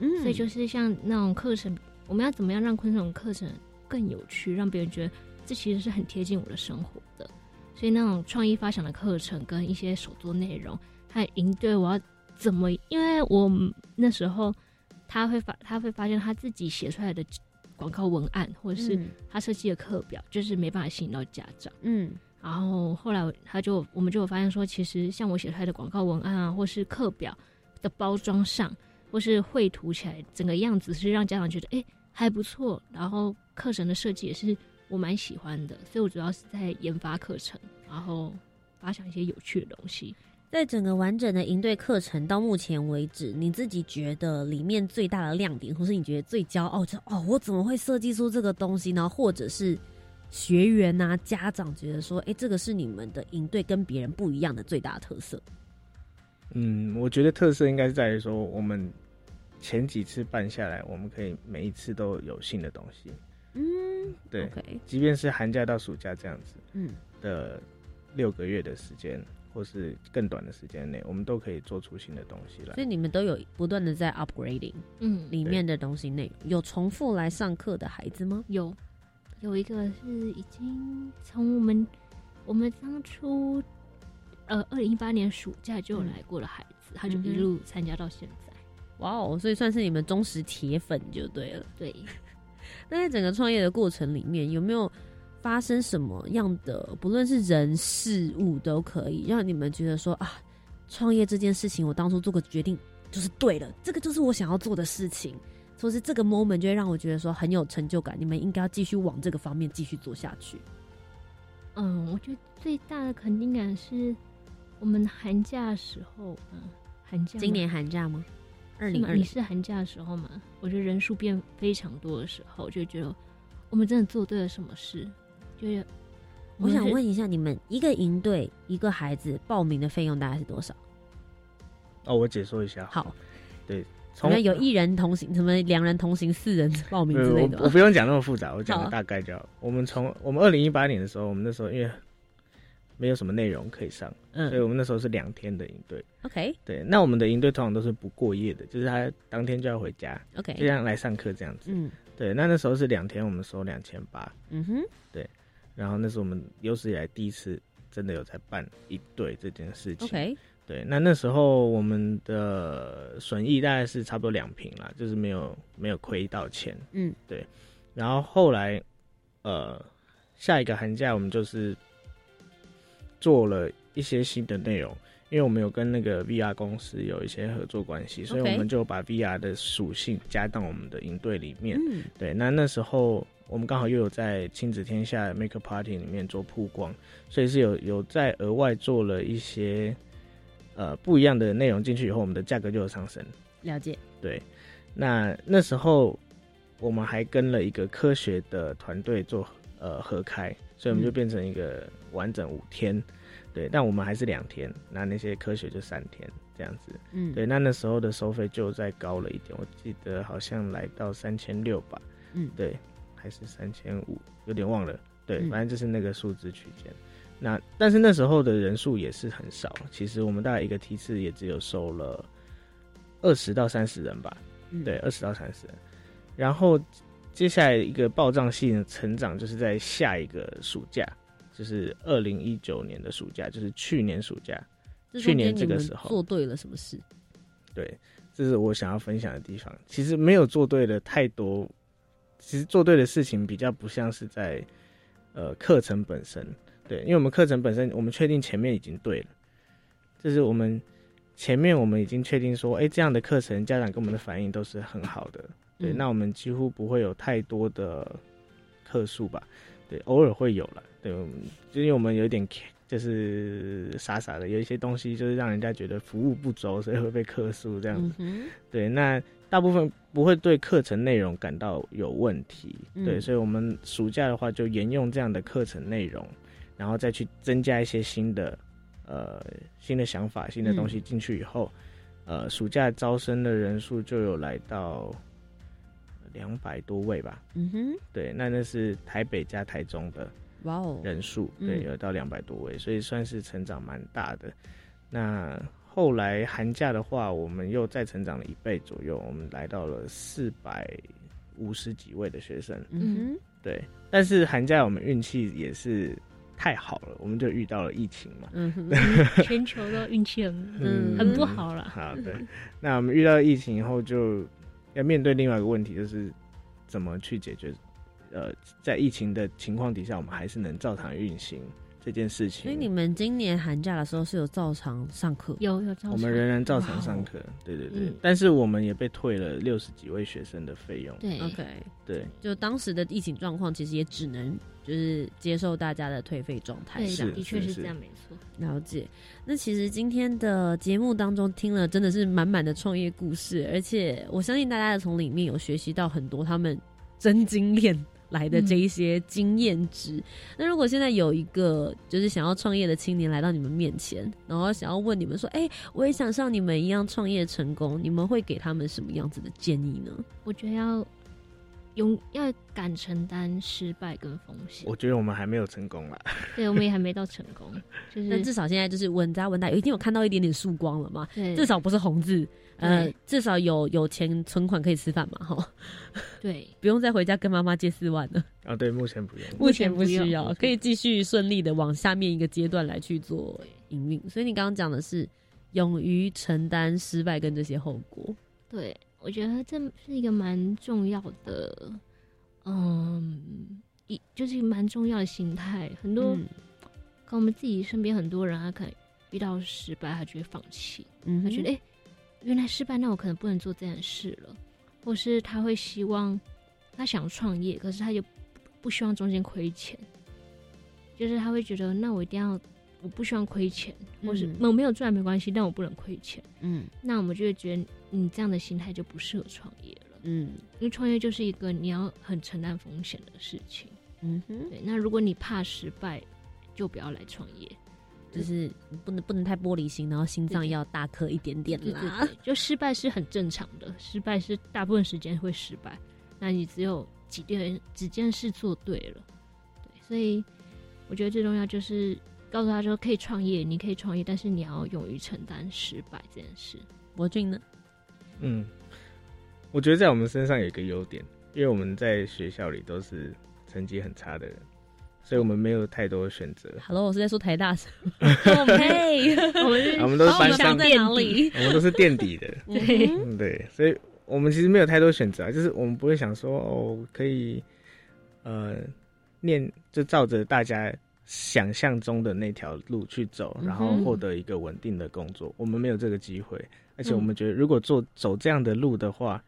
嗯所以就是像那种课程，我们要怎么样让昆虫课程更有趣，让别人觉得这其实是很贴近我的生活的。所以那种创意发想的课程跟一些手作内容，他应对，我要怎么？因为我那时候他会发，他会发现他自己写出来的广告文案，或者是嗯他设计的课表，就是没办法吸引到家长。嗯然后后来他就我们就有发现说，其实像我写出来的广告文案啊，或是课表的包装上，或是绘图起来，整个样子是让家长觉得哎还不错。然后课程的设计也是我蛮喜欢的，所以我主要是在研发课程，然后发想一些有趣的东西。在整个完整的营队课程到目前为止，你自己觉得里面最大的亮点，或是你觉得最骄傲，就哦，我怎么会设计出这个东西呢？或者是学员呐、家长觉得说，哎、这个是你们的营队跟别人不一样的最大的特色。嗯，我觉得特色应该是在于说，我们前几次办下来，我们可以每一次都有新的东西。嗯，对即便是寒假到暑假这样子，嗯的六个月的时间，或是更短的时间内，我们都可以做出新的东西来所以。你们都有不断的在 upgrading 嗯，里面的东西内容，有重复来上课的孩子吗？有有一个是已经从我们我们当初呃二零一八年暑假就有来过的孩子，他就一路参加到现在。哇哦，所以算是你们忠实铁粉就对了。对，那在整个创业的过程里面，有没有发生什么样的，不论是人事物都可以，让你们觉得说啊，创业这件事情，我当初做个决定就是对了，这个就是我想要做的事情，说是这个 moment 就会让我觉得说很有成就感，你们应该要继续往这个方面继续做下去。嗯，我觉得最大的肯定感是我们寒假的时候，嗯，寒假今年寒假吗？二零二零是吗你是寒假的时候吗？我觉得人数变非常多的时候，就觉得我们真的做对了什么事，就是我想问一一下，你们一个营队一个孩子报名的费用大概是多少？哦，我解说一下。好，对，有一人同行，什么两人同行、四人报名之类的我我不用讲那么复杂，我讲个大概就好。我们从我们二零一八年的时候，我们那时候因为没有什么内容可以上，嗯所以我们那时候是两天的营队。OK 对，那我们的营队通常都是不过夜的，就是他当天就要回家 OK 就像来上课这样子。嗯对，那那时候是两天，我们收两千八。嗯哼，对，然后那是我们有史以来第一次真的有在办一队这件事情。OK 对，那那时候我们的损益大概是差不多两瓶啦，就是没有没有亏到钱。嗯，对。然后后来，呃，下一个寒假我们就是做了一些新的内容，因为我们有跟那个 VR 公司有一些合作关系，所以我们就把 VR 的属性加到我们的营队里面。嗯对，那那时候我们刚好又有在亲子天下 Make Party 里面做曝光，所以是有有在额外做了一些呃不一样的内容进去以后，我们的价格就有上升。了解。对，那那时候我们还跟了一个科学的团队做呃合开，所以我们就嗯变成一个完整五天。对，但我们还是两天，那那些科学就三天这样子。嗯对，那那时候的收费就再高了一点，我记得好像来到三千六吧。嗯对，还是三千五，有点忘了。对，嗯反正就是那个数字区间。那但是那时候的人数也是很少，其实我们大概一个梯次也只有收了二十到三十人吧。嗯对，二十到三十人。然后接下来一个暴涨性的成长，就是在下一个暑假，就是二零一九年的暑假，就是去年暑假。去年这个时候做对了什么事？对，这是我想要分享的地方。其实没有做对的太多，其实做对的事情比较不像是在呃课程本身，对，因为我们课程本身我们确定前面已经对了，就是我们前面我们已经确定说，哎、这样的课程家长跟我们的反应都是很好的，对，嗯那我们几乎不会有太多的课数吧，对，偶尔会有了，对，就因为我们有一点就是傻傻的，有一些东西就是让人家觉得服务不周，所以会被课数这样子。嗯，对，那大部分不会对课程内容感到有问题。嗯对，所以我们暑假的话就沿用这样的课程内容，然后再去增加一些新的呃新的想法、新的东西进去以后，呃，暑假招生的人数就有来到两百多位吧。嗯哼，对，那那是台北加台中的哇哦，人数，对，嗯有到两百多位，所以算是成长蛮大的。那后来寒假的话，我们又再成长了一倍左右，我们来到了四百五十几位的学生。嗯哼对，但是寒假我们运气也是太好了，我们就遇到了疫情嘛。嗯哼，全球都运气很嗯 很不好了。好，对。那我们遇到疫情以后，就要面对另外一个问题，就是怎么去解决。呃，在疫情的情况底下，我们还是能照常运行这件事情。所以你们今年寒假的时候是有照常上课？有有照常我们仍然照常上课，对对对。嗯但是我们也被退了六十几位学生的费用。对，OK，对就当时的疫情状况，其实也只能就是接受大家的退费状态对这样的，的确是这样，没错。了解。那其实今天的节目当中听了真的是满满的创业故事，而且我相信大家从里面有学习到很多他们真经验来的这一些经验值。那如果现在有一个就是想要创业的青年来到你们面前，然后想要问你们说：“哎、我也想像你们一样创业成功。”你们会给他们什么样子的建议呢？我觉得要勇要敢承担失败跟风险。我觉得我们还没有成功啦。对，我们也还没到成功，就是但至少现在就是稳扎稳打，有一定有看到一点点曙光了嘛？对至少不是红字，呃，至少有有钱存款可以吃饭嘛，哈，对，不用再回家跟妈妈借四万了。啊，对，目前不用。目前不需要，可以继续顺利的往下面一个阶段来去做营运。所以你刚刚讲的是勇于承担失败跟这些后果。对，我觉得这是一个蛮重要的，嗯，一就是蛮重要的心态。很多嗯。跟我们自己身边很多人，他可能遇到失败，他就会放弃，嗯他觉得哎、诶原来失败，那我可能不能做这件事了，或是他会希望他想创业，可是他又不希望中间亏钱，就是他会觉得，那我一定要，我不希望亏钱，或是嗯我没有赚没关系，但我不能亏钱。嗯那我们就会觉得你这样的心态就不适合创业了，嗯因为创业就是一个你要很承担风险的事情。嗯哼，对，那如果你怕失败，就不要来创业。就是不能不能太玻璃心，然后心脏要大颗一点点对对啦。对，就失败是很正常的，失败是大部分时间会失败。那你只有几件几件事做对了，对，所以我觉得最重要就是告诉他说可以创业，你可以创业，但是你要勇于承担失败这件事。博俊呢？嗯，我觉得在我们身上有一个优点，因为我们在学校里都是成绩很差的人，所以我们没有太多选择。Hello，我是在说台大生。嘿，我们我们都是班上放在哪里？我们都是垫底的，对嗯，对，所以我们其实没有太多选择啊，就是我们不会想说哦，可以呃念就照着大家想象中的那条路去走，然后获得一个稳定的工作，我们没有这个机会，而且嗯。我们觉得如果做走这样的路的话，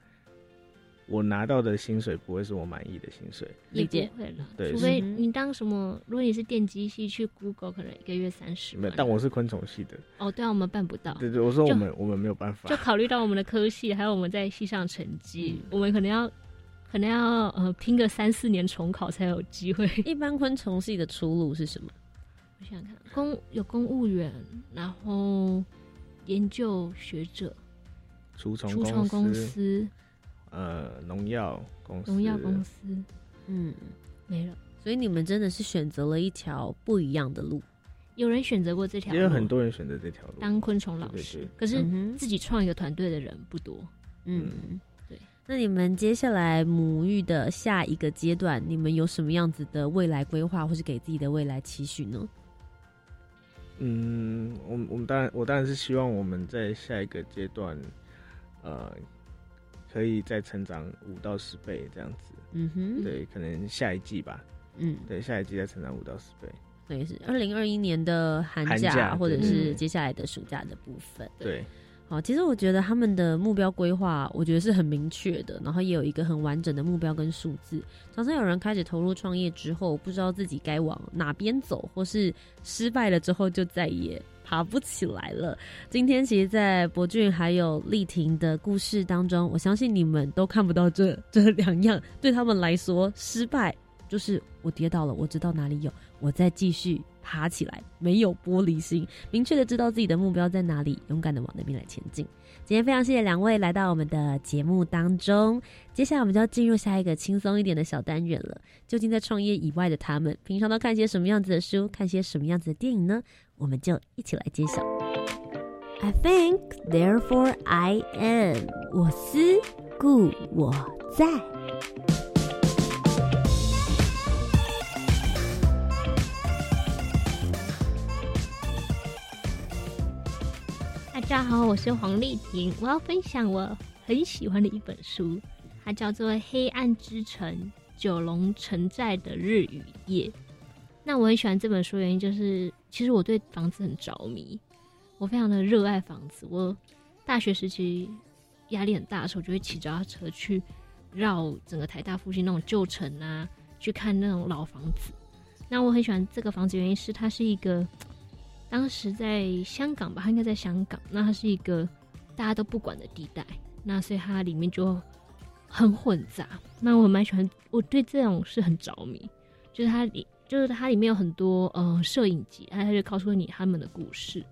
我拿到的薪水不会是我满意的薪水，也理解不会了，对除非你当什么，如果你是电机系去 Google，可能一个月三十没有。但我是昆虫系的，哦，对啊，我们办不到。对对，我说我们我们没有办法。就，考虑到我们的科系，还有我们在系上成绩，嗯。我们可能要可能要呃拼个三四年重考才有机会。一般昆虫系的出路是什么？我想想看，公有公务员，然后研究学者、除虫除虫公司，呃，农药公司，农药公司嗯，没了。所以你们真的是选择了一条不一样的路。有人选择过这条路，也有很多人选择这条路。当昆虫老师，可是自己创一个团队的人不多。嗯，对。那你们接下来母育的下一个阶段，你们有什么样子的未来规划，或是给自己的未来期许呢？嗯，我们我们当然，我当然是希望我们在下一个阶段，呃，可以再成长五到十倍这样子。嗯哼，对，可能下一季吧。嗯，对，下一季再成长五到十倍。所以是二零二一年的寒假，寒假或者是接下来的暑假的部分。对，好，其实我觉得他们的目标规划，我觉得是很明确的，然后也有一个很完整的目标跟数字。常常有人开始投入创业之后，不知道自己该往哪边走，或是失败了之后就再也爬不起来了。今天其实，在博俊还有丽婷的故事当中，我相信你们都看不到这这两样，对他们来说，失败就是我跌倒了，我知道哪里有，我再继续爬起来，没有玻璃心，明确的知道自己的目标在哪里，勇敢的往那边来前进。今天非常谢谢两位来到我们的节目当中，接下来我们就要进入下一个轻松一点的小单元了。究竟在创业以外的他们，平常都看些什么样子的书，看些什么样子的电影呢？我们就一起来揭晓。I think, therefore I am。我思故我在。大家好，我是黄丽婷，我要分享我很喜欢的一本书，它叫做《黑暗之城：九龙城寨的日与夜》。那我很喜欢这本书，原因就是其实我对房子很着迷，我非常的热爱房子。我大学时期压力很大的时候，就会骑脚踏车去绕整个台大附近那种旧城啊，去看那种老房子。那我很喜欢这个房子，原因是它是一个。当时在香港吧，它应该在香港。那它是一个大家都不管的地带，那所以它里面就很混杂。那我蛮喜欢，我对这种是很着迷，就是它里就是它里面有很多呃摄影集，它就告诉你他们的故事。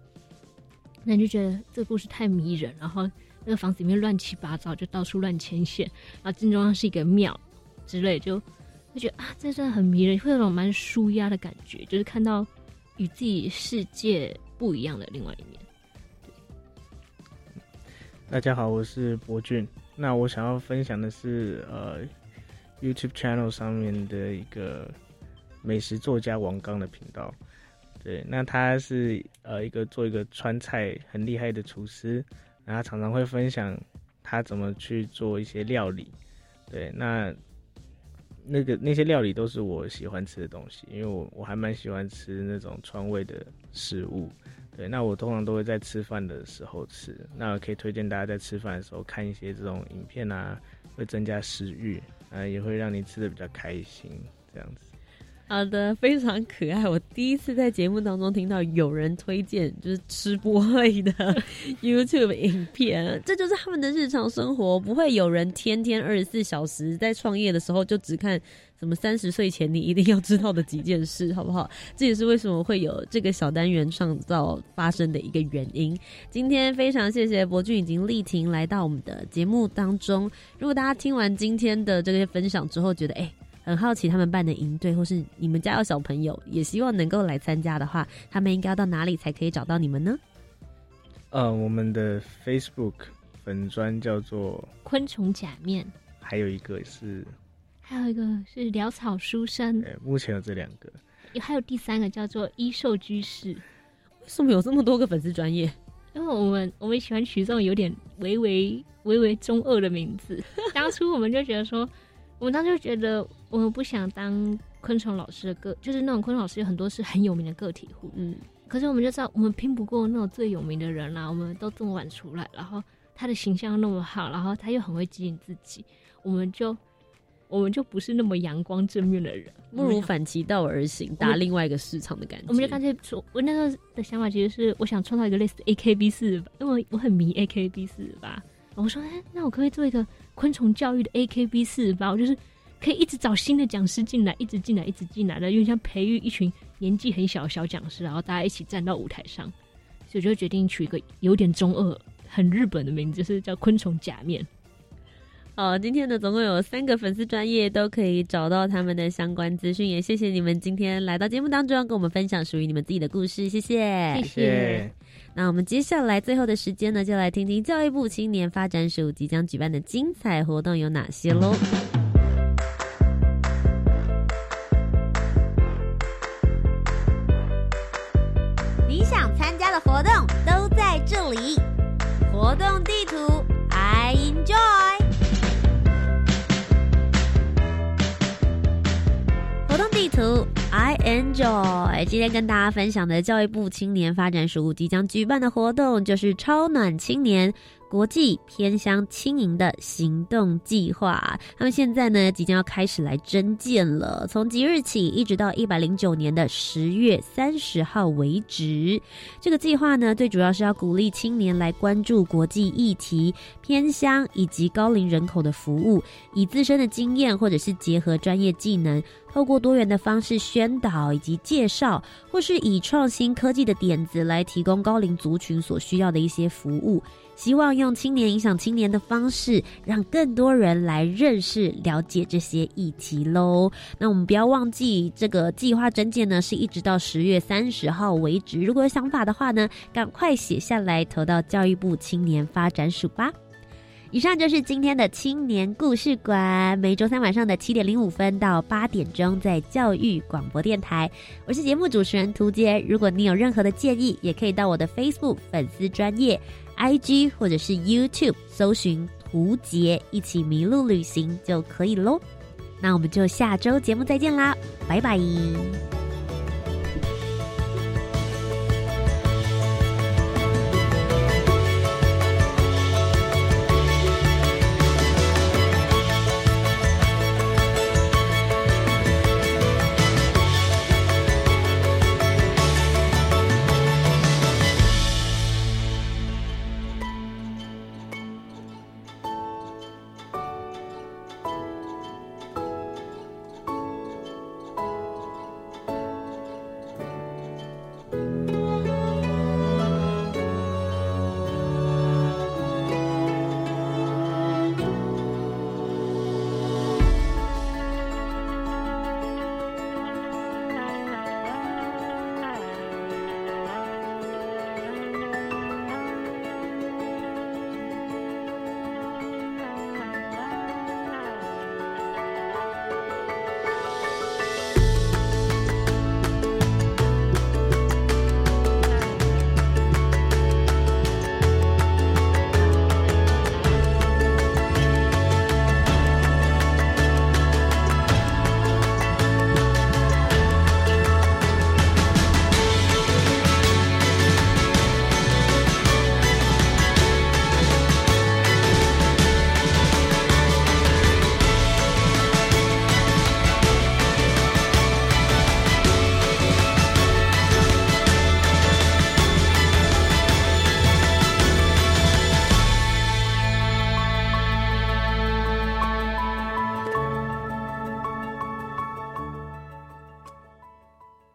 那你就觉得这个故事太迷人，然后那个房子里面乱七八糟，就到处乱牵线，然后正中央是一个庙之类，就会觉得啊，这真的很迷人，会有种蛮舒压的感觉，就是看到。与自己世界不一样的另外一面。大家好，我是博俊。那我想要分享的是，呃，YouTube channel 上面的一个美食作家王刚的频道。对，那他是呃一个做一个川菜很厉害的厨师，然后常常会分享他怎么去做一些料理。对，那那个那些料理都是我喜欢吃的东西，因为我我还蛮喜欢吃那种川味的食物。对，那我通常都会在吃饭的时候吃。那可以推荐大家在吃饭的时候看一些这种影片啊，会增加食欲，啊，也会让你吃的比较开心，这样子。好的，非常可爱。我第一次在节目当中听到有人推荐就是吃播类的 YouTube 影片，这就是他们的日常生活，不会有人天天二十四小时在创业的时候就只看什么三十岁前你一定要知道的几件事，好不好？这也是为什么会有这个小单元创造发生的一个原因。今天非常谢谢博俊以及丽婷来到我们的节目当中。如果大家听完今天的这些分享之后，觉得哎。很好奇他们办的营队，或是你们家有小朋友，也希望能够来参加的话，他们应该要到哪里才可以找到你们呢？呃，我们的 Facebook 粉砖叫做昆虫假面，还有一个是，还有一个是潦草书生。对，目前有这两个，还有第三个叫做医兽居士。为什么有这么多个粉丝专业？因为我们我们喜欢取这种有点微微微微中二的名字。当初我们就觉得说。我们当时就觉得，我们不想当昆虫老师的个，就是那种昆虫老师有很多是很有名的个体户，嗯，可是我们就知道，我们拼不过那种最有名的人啦。我们都这么晚出来，然后他的形象那么好，然后他又很会经营自己，我们就我们就不是那么阳光正面的人，不如反其道而行，打另外一个市场的感觉。我们就干脆说，我那时候的想法其实是，我想创造一个类似 AKB 四，因为我很迷 AKB 四吧。我说，哎，那我可不可以做一个？昆虫教育的 A K B 四十八，我就是可以一直找新的讲师进来，一直进来，一直进来的，因为像培育一群年纪很小的小讲师，然后大家一起站到舞台上，所以就决定取一个有点中二、很日本的名字，就是叫昆虫假面。好，今天呢，总共有三个粉丝专业都可以找到他们的相关资讯，也谢谢你们今天来到节目当中，跟我们分享属于你们自己的故事，谢谢，谢谢。那我们接下来最后的时间呢，就来听听教育部青年发展署即将举办的精彩活动有哪些喽。你想参加的活动都在这里，活动地图哎。今天跟大家分享的教育部青年发展署即将举办的活动，就是超暖青年。国际偏乡轻盈的行动计划，他们现在呢即将要开始来征建了。从即日起，一直到一百零九年的十月三十号为止。这个计划呢，最主要是要鼓励青年来关注国际议题、偏乡以及高龄人口的服务，以自身的经验或者是结合专业技能，透过多元的方式宣导以及介绍，或是以创新科技的点子来提供高龄族群所需要的一些服务。希望用青年影响青年的方式，让更多人来认识、了解这些议题喽。那我们不要忘记，这个计划征件呢，是一直到十月三十号为止。如果有想法的话呢，赶快写下来投到教育部青年发展署吧。以上就是今天的青年故事馆，每周三晚上的七点零五分到八点钟，在教育广播电台。我是节目主持人涂杰。如果你有任何的建议，也可以到我的 Facebook 粉丝专业。I G 或者是 YouTube 搜寻图杰，一起迷路旅行就可以喽。那我们就下周节目再见啦，拜拜。